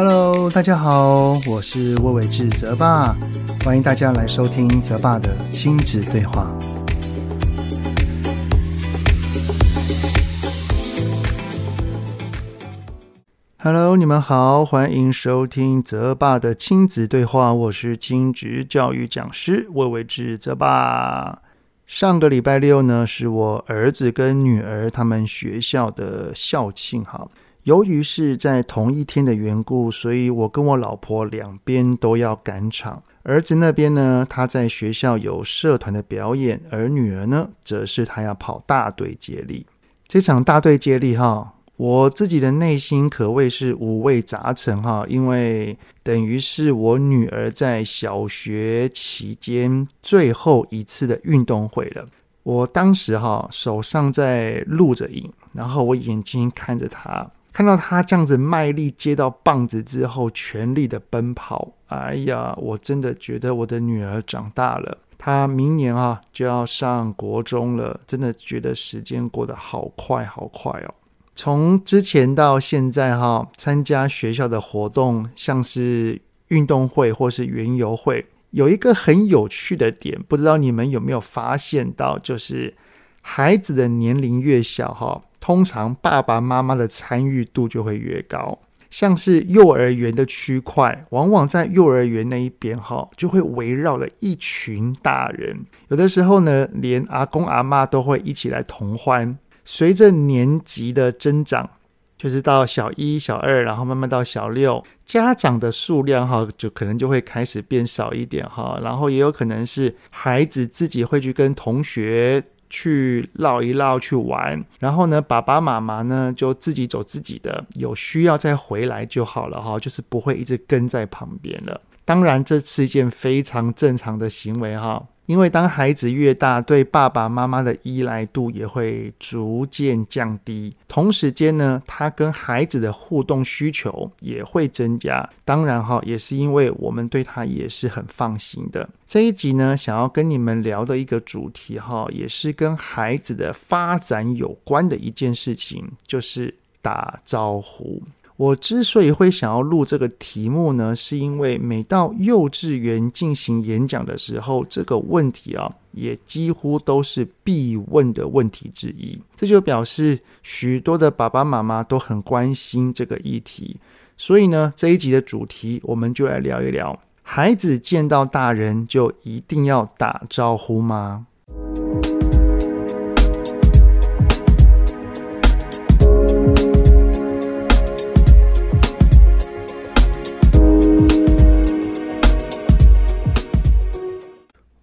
Hello，大家好，我是魏玮志泽爸，欢迎大家来收听泽爸的亲子对话。Hello，你们好，欢迎收听泽爸的亲子对话，我是亲职教育讲师魏玮志泽爸。上个礼拜六呢，是我儿子跟女儿他们学校的校庆哈。由于是在同一天的缘故，所以我跟我老婆两边都要赶场。儿子那边呢，他在学校有社团的表演，而女儿呢，则是她要跑大队接力。这场大队接力哈。我自己的内心可谓是五味杂陈哈，因为等于是我女儿在小学期间最后一次的运动会了。我当时哈手上在录着影，然后我眼睛看着她，看到他这样子卖力接到棒子之后，全力的奔跑。哎呀，我真的觉得我的女儿长大了，她明年啊就要上国中了，真的觉得时间过得好快好快哦。从之前到现在，哈，参加学校的活动，像是运动会或是园游会，有一个很有趣的点，不知道你们有没有发现到，就是孩子的年龄越小，哈，通常爸爸妈妈的参与度就会越高。像是幼儿园的区块，往往在幼儿园那一边，哈，就会围绕了一群大人，有的时候呢，连阿公阿妈都会一起来同欢。随着年级的增长，就是到小一、小二，然后慢慢到小六，家长的数量哈，就可能就会开始变少一点哈。然后也有可能是孩子自己会去跟同学去绕一绕去玩，然后呢，爸爸妈妈呢就自己走自己的，有需要再回来就好了哈，就是不会一直跟在旁边了。当然，这是一件非常正常的行为哈。因为当孩子越大，对爸爸妈妈的依赖度也会逐渐降低。同时间呢，他跟孩子的互动需求也会增加。当然哈，也是因为我们对他也是很放心的。这一集呢，想要跟你们聊的一个主题哈，也是跟孩子的发展有关的一件事情，就是打招呼。我之所以会想要录这个题目呢，是因为每到幼稚园进行演讲的时候，这个问题啊，也几乎都是必问的问题之一。这就表示许多的爸爸妈妈都很关心这个议题。所以呢，这一集的主题，我们就来聊一聊：孩子见到大人就一定要打招呼吗？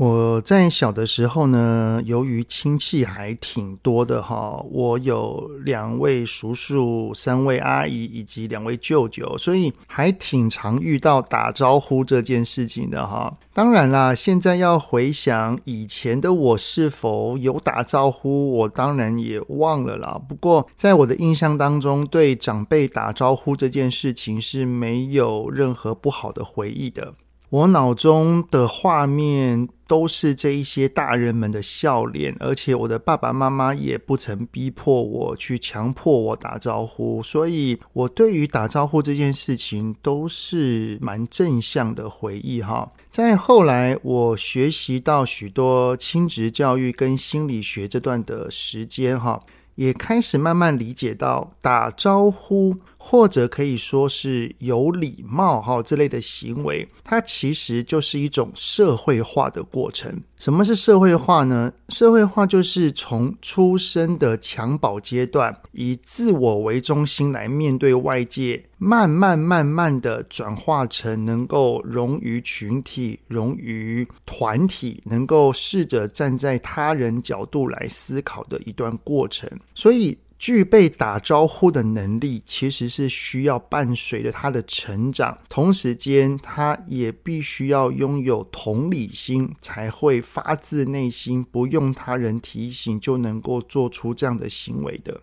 我在小的时候呢，由于亲戚还挺多的哈，我有两位叔叔、三位阿姨以及两位舅舅，所以还挺常遇到打招呼这件事情的哈。当然啦，现在要回想以前的我是否有打招呼，我当然也忘了啦。不过在我的印象当中，对长辈打招呼这件事情是没有任何不好的回忆的。我脑中的画面都是这一些大人们的笑脸，而且我的爸爸妈妈也不曾逼迫我去强迫我打招呼，所以我对于打招呼这件事情都是蛮正向的回忆哈。在后来我学习到许多亲职教育跟心理学这段的时间哈。也开始慢慢理解到，打招呼或者可以说是有礼貌哈这类的行为，它其实就是一种社会化的过程。什么是社会化呢？社会化就是从出生的襁褓阶段，以自我为中心来面对外界。慢慢慢慢的转化成能够融于群体、融于团体，能够试着站在他人角度来思考的一段过程。所以，具备打招呼的能力，其实是需要伴随着他的成长。同时间，他也必须要拥有同理心，才会发自内心，不用他人提醒就能够做出这样的行为的。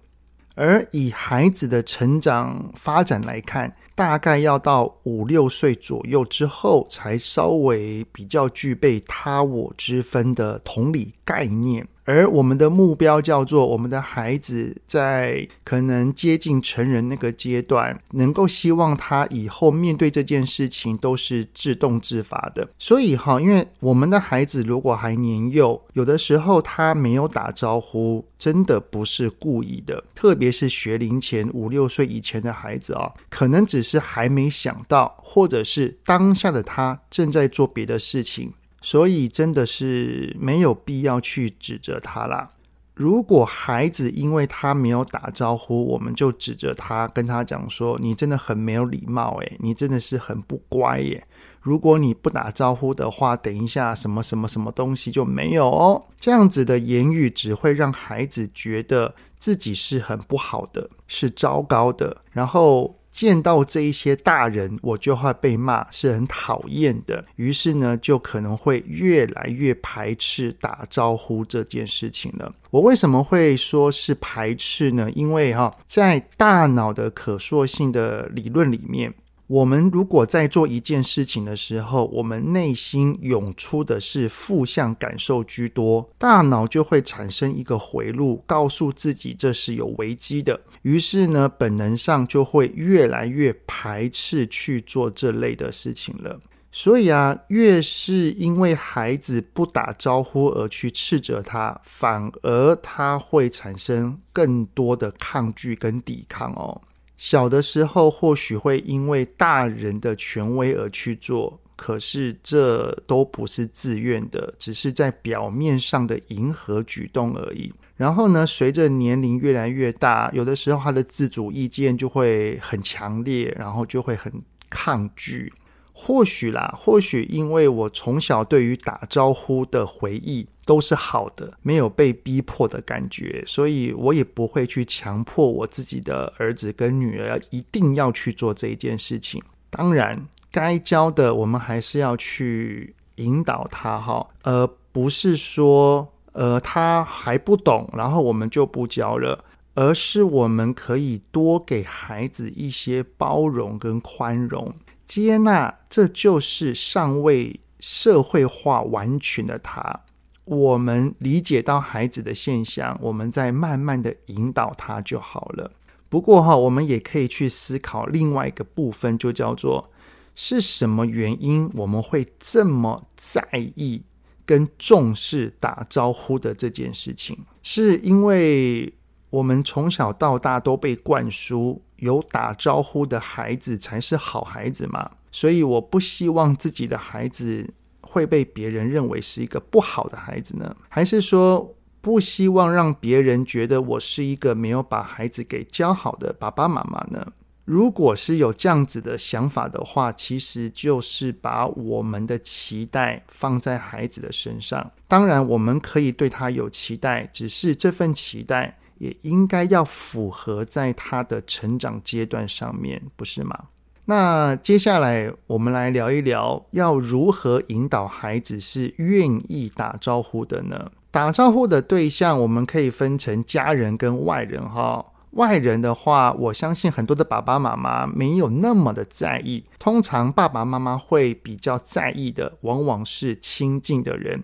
而以孩子的成长发展来看，大概要到五六岁左右之后，才稍微比较具备他我之分的同理概念。而我们的目标叫做我们的孩子在可能接近成人那个阶段，能够希望他以后面对这件事情都是自动自发的。所以哈，因为我们的孩子如果还年幼，有的时候他没有打招呼，真的不是故意的。特别是学龄前五六岁以前的孩子啊，可能只是还没想到，或者是当下的他正在做别的事情。所以真的是没有必要去指责他啦。如果孩子因为他没有打招呼，我们就指责他，跟他讲说：“你真的很没有礼貌，诶，你真的是很不乖耶。如果你不打招呼的话，等一下什么什么什么东西就没有哦。”这样子的言语只会让孩子觉得自己是很不好的，是糟糕的，然后。见到这一些大人，我就会被骂，是很讨厌的。于是呢，就可能会越来越排斥打招呼这件事情了。我为什么会说是排斥呢？因为哈，在大脑的可塑性的理论里面。我们如果在做一件事情的时候，我们内心涌出的是负向感受居多，大脑就会产生一个回路，告诉自己这是有危机的。于是呢，本能上就会越来越排斥去做这类的事情了。所以啊，越是因为孩子不打招呼而去斥责他，反而他会产生更多的抗拒跟抵抗哦。小的时候或许会因为大人的权威而去做，可是这都不是自愿的，只是在表面上的迎合举动而已。然后呢，随着年龄越来越大，有的时候他的自主意见就会很强烈，然后就会很抗拒。或许啦，或许因为我从小对于打招呼的回忆都是好的，没有被逼迫的感觉，所以我也不会去强迫我自己的儿子跟女儿一定要去做这一件事情。当然，该教的我们还是要去引导他哈，而不是说呃他还不懂，然后我们就不教了，而是我们可以多给孩子一些包容跟宽容。接纳，这就是尚未社会化完全的他。我们理解到孩子的现象，我们再慢慢的引导他就好了。不过哈，我们也可以去思考另外一个部分，就叫做是什么原因我们会这么在意跟重视打招呼的这件事情？是因为我们从小到大都被灌输。有打招呼的孩子才是好孩子嘛，所以我不希望自己的孩子会被别人认为是一个不好的孩子呢？还是说不希望让别人觉得我是一个没有把孩子给教好的爸爸妈妈呢？如果是有这样子的想法的话，其实就是把我们的期待放在孩子的身上。当然，我们可以对他有期待，只是这份期待。也应该要符合在他的成长阶段上面，不是吗？那接下来我们来聊一聊，要如何引导孩子是愿意打招呼的呢？打招呼的对象，我们可以分成家人跟外人哈。外人的话，我相信很多的爸爸妈妈没有那么的在意。通常爸爸妈妈会比较在意的，往往是亲近的人。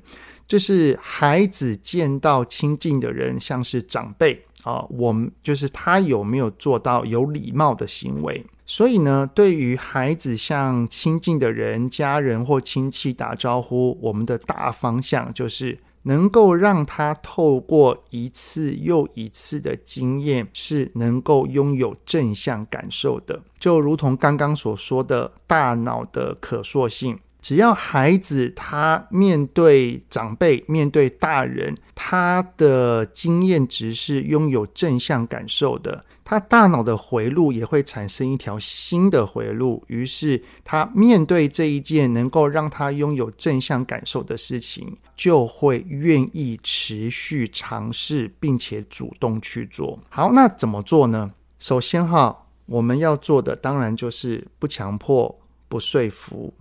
就是孩子见到亲近的人，像是长辈啊，我们就是他有没有做到有礼貌的行为。所以呢，对于孩子向亲近的人、家人或亲戚打招呼，我们的大方向就是能够让他透过一次又一次的经验，是能够拥有正向感受的。就如同刚刚所说的，大脑的可塑性。只要孩子他面对长辈、面对大人，他的经验值是拥有正向感受的，他大脑的回路也会产生一条新的回路。于是，他面对这一件能够让他拥有正向感受的事情，就会愿意持续尝试，并且主动去做。好，那怎么做呢？首先哈，我们要做的当然就是不强迫、不说服。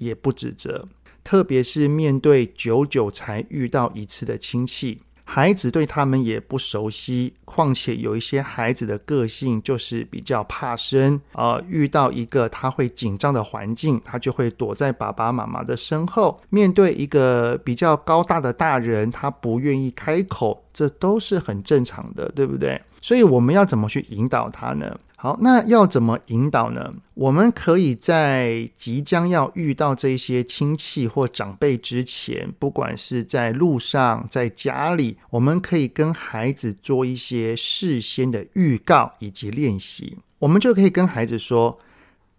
也不指责，特别是面对久久才遇到一次的亲戚，孩子对他们也不熟悉，况且有一些孩子的个性就是比较怕生，呃，遇到一个他会紧张的环境，他就会躲在爸爸妈妈的身后。面对一个比较高大的大人，他不愿意开口，这都是很正常的，对不对？所以我们要怎么去引导他呢？好，那要怎么引导呢？我们可以在即将要遇到这些亲戚或长辈之前，不管是在路上，在家里，我们可以跟孩子做一些事先的预告以及练习。我们就可以跟孩子说：“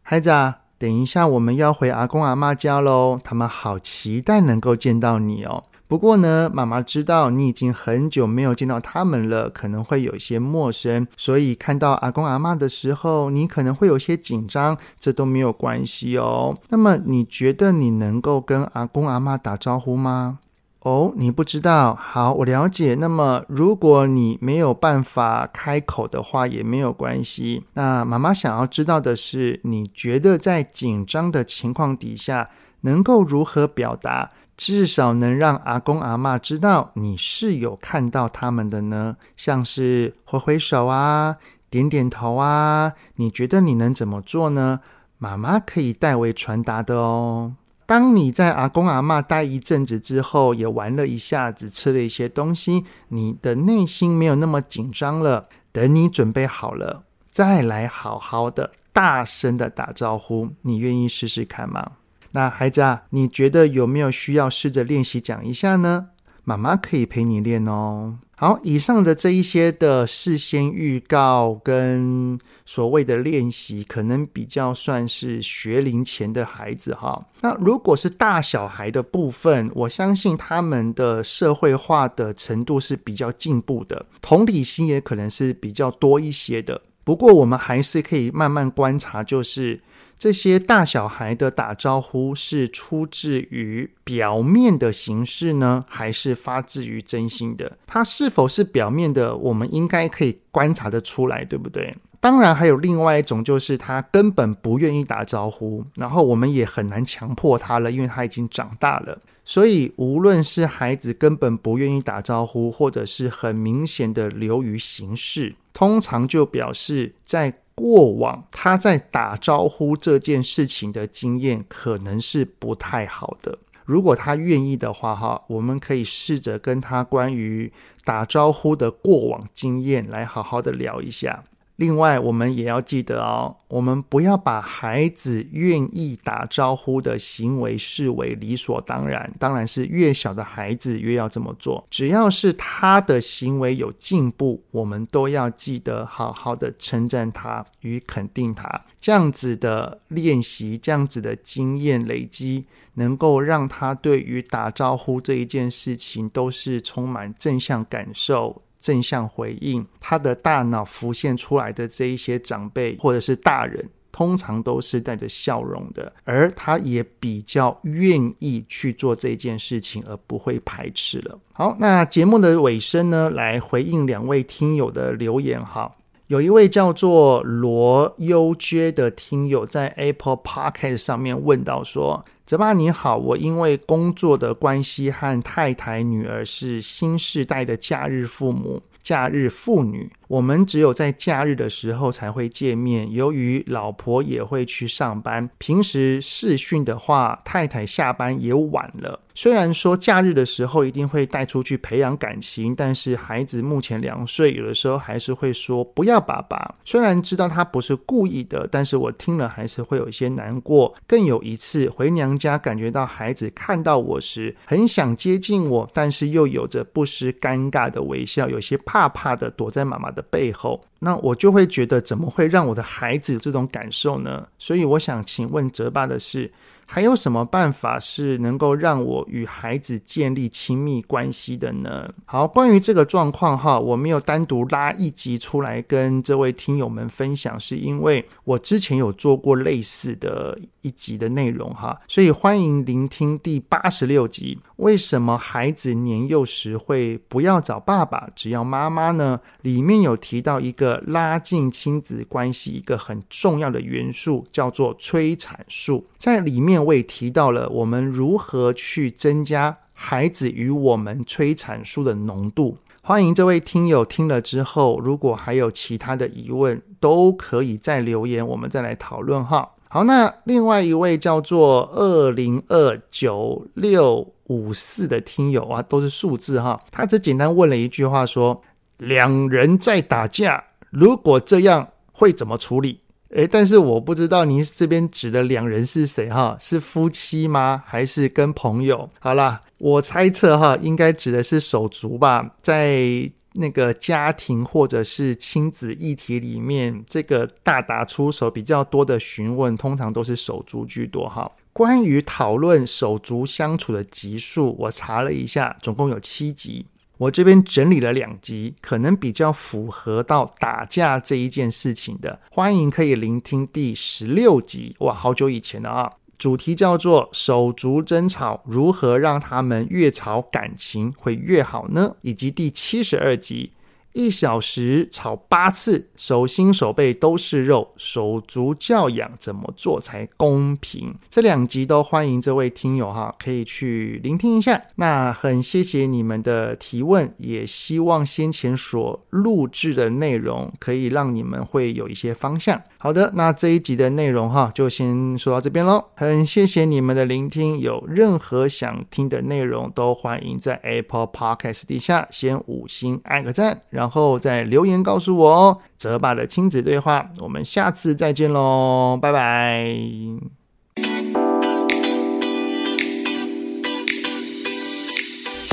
孩子啊，等一下我们要回阿公阿妈家喽，他们好期待能够见到你哦。”不过呢，妈妈知道你已经很久没有见到他们了，可能会有一些陌生，所以看到阿公阿妈的时候，你可能会有些紧张，这都没有关系哦。那么你觉得你能够跟阿公阿妈打招呼吗？哦，你不知道，好，我了解。那么如果你没有办法开口的话，也没有关系。那妈妈想要知道的是，你觉得在紧张的情况底下，能够如何表达？至少能让阿公阿妈知道你是有看到他们的呢，像是挥挥手啊、点点头啊，你觉得你能怎么做呢？妈妈可以代为传达的哦。当你在阿公阿妈待一阵子之后，也玩了一下子，吃了一些东西，你的内心没有那么紧张了。等你准备好了，再来好好的、大声的打招呼，你愿意试试看吗？那孩子啊，你觉得有没有需要试着练习讲一下呢？妈妈可以陪你练哦。好，以上的这一些的事先预告跟所谓的练习，可能比较算是学龄前的孩子哈。那如果是大小孩的部分，我相信他们的社会化的程度是比较进步的，同理心也可能是比较多一些的。不过我们还是可以慢慢观察，就是。这些大小孩的打招呼是出自于表面的形式呢，还是发自于真心的？他是否是表面的？我们应该可以观察得出来，对不对？当然，还有另外一种，就是他根本不愿意打招呼，然后我们也很难强迫他了，因为他已经长大了。所以，无论是孩子根本不愿意打招呼，或者是很明显的流于形式，通常就表示在。过往他在打招呼这件事情的经验可能是不太好的。如果他愿意的话，哈，我们可以试着跟他关于打招呼的过往经验来好好的聊一下。另外，我们也要记得哦，我们不要把孩子愿意打招呼的行为视为理所当然。当然是越小的孩子越要这么做。只要是他的行为有进步，我们都要记得好好的称赞他与肯定他。这样子的练习，这样子的经验累积，能够让他对于打招呼这一件事情都是充满正向感受。正向回应，他的大脑浮现出来的这一些长辈或者是大人，通常都是带着笑容的，而他也比较愿意去做这件事情，而不会排斥了。好，那节目的尾声呢，来回应两位听友的留言哈。有一位叫做罗优娟的听友在 Apple Podcast 上面问到说。泽爸你好，我因为工作的关系和太太女儿是新时代的假日父母。假日妇女，我们只有在假日的时候才会见面。由于老婆也会去上班，平时视讯的话，太太下班也晚了。虽然说假日的时候一定会带出去培养感情，但是孩子目前两岁，有的时候还是会说不要爸爸。虽然知道他不是故意的，但是我听了还是会有一些难过。更有一次回娘家，感觉到孩子看到我时很想接近我，但是又有着不失尴尬的微笑，有些。怕怕的躲在妈妈的背后，那我就会觉得怎么会让我的孩子有这种感受呢？所以我想请问哲爸的是，还有什么办法是能够让我与孩子建立亲密关系的呢？好，关于这个状况哈，我没有单独拉一集出来跟这位听友们分享，是因为我之前有做过类似的一集的内容哈，所以欢迎聆听第八十六集。为什么孩子年幼时会不要找爸爸，只要妈妈呢？里面有提到一个拉近亲子关系一个很重要的元素，叫做催产素，在里面。我也提到了我们如何去增加孩子与我们催产素的浓度。欢迎这位听友听了之后，如果还有其他的疑问，都可以再留言，我们再来讨论哈。好，那另外一位叫做二零二九六五四的听友啊，都是数字哈，他只简单问了一句话说：两人在打架，如果这样会怎么处理？诶，但是我不知道您这边指的两人是谁哈？是夫妻吗？还是跟朋友？好啦，我猜测哈，应该指的是手足吧。在那个家庭或者是亲子议题里面，这个大打出手比较多的询问，通常都是手足居多哈。关于讨论手足相处的集数，我查了一下，总共有七集。我这边整理了两集，可能比较符合到打架这一件事情的，欢迎可以聆听第十六集。哇，好久以前了啊！主题叫做“手足争吵，如何让他们越吵感情会越好呢？”以及第七十二集。一小时吵八次，手心手背都是肉，手足教养怎么做才公平？这两集都欢迎这位听友哈，可以去聆听一下。那很谢谢你们的提问，也希望先前所录制的内容可以让你们会有一些方向。好的，那这一集的内容哈，就先说到这边喽。很谢谢你们的聆听，有任何想听的内容，都欢迎在 Apple Podcast 底下先五星按个赞。然后再留言告诉我哦，泽爸的亲子对话，我们下次再见喽，拜拜。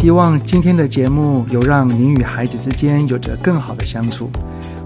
希望今天的节目有让您与孩子之间有着更好的相处。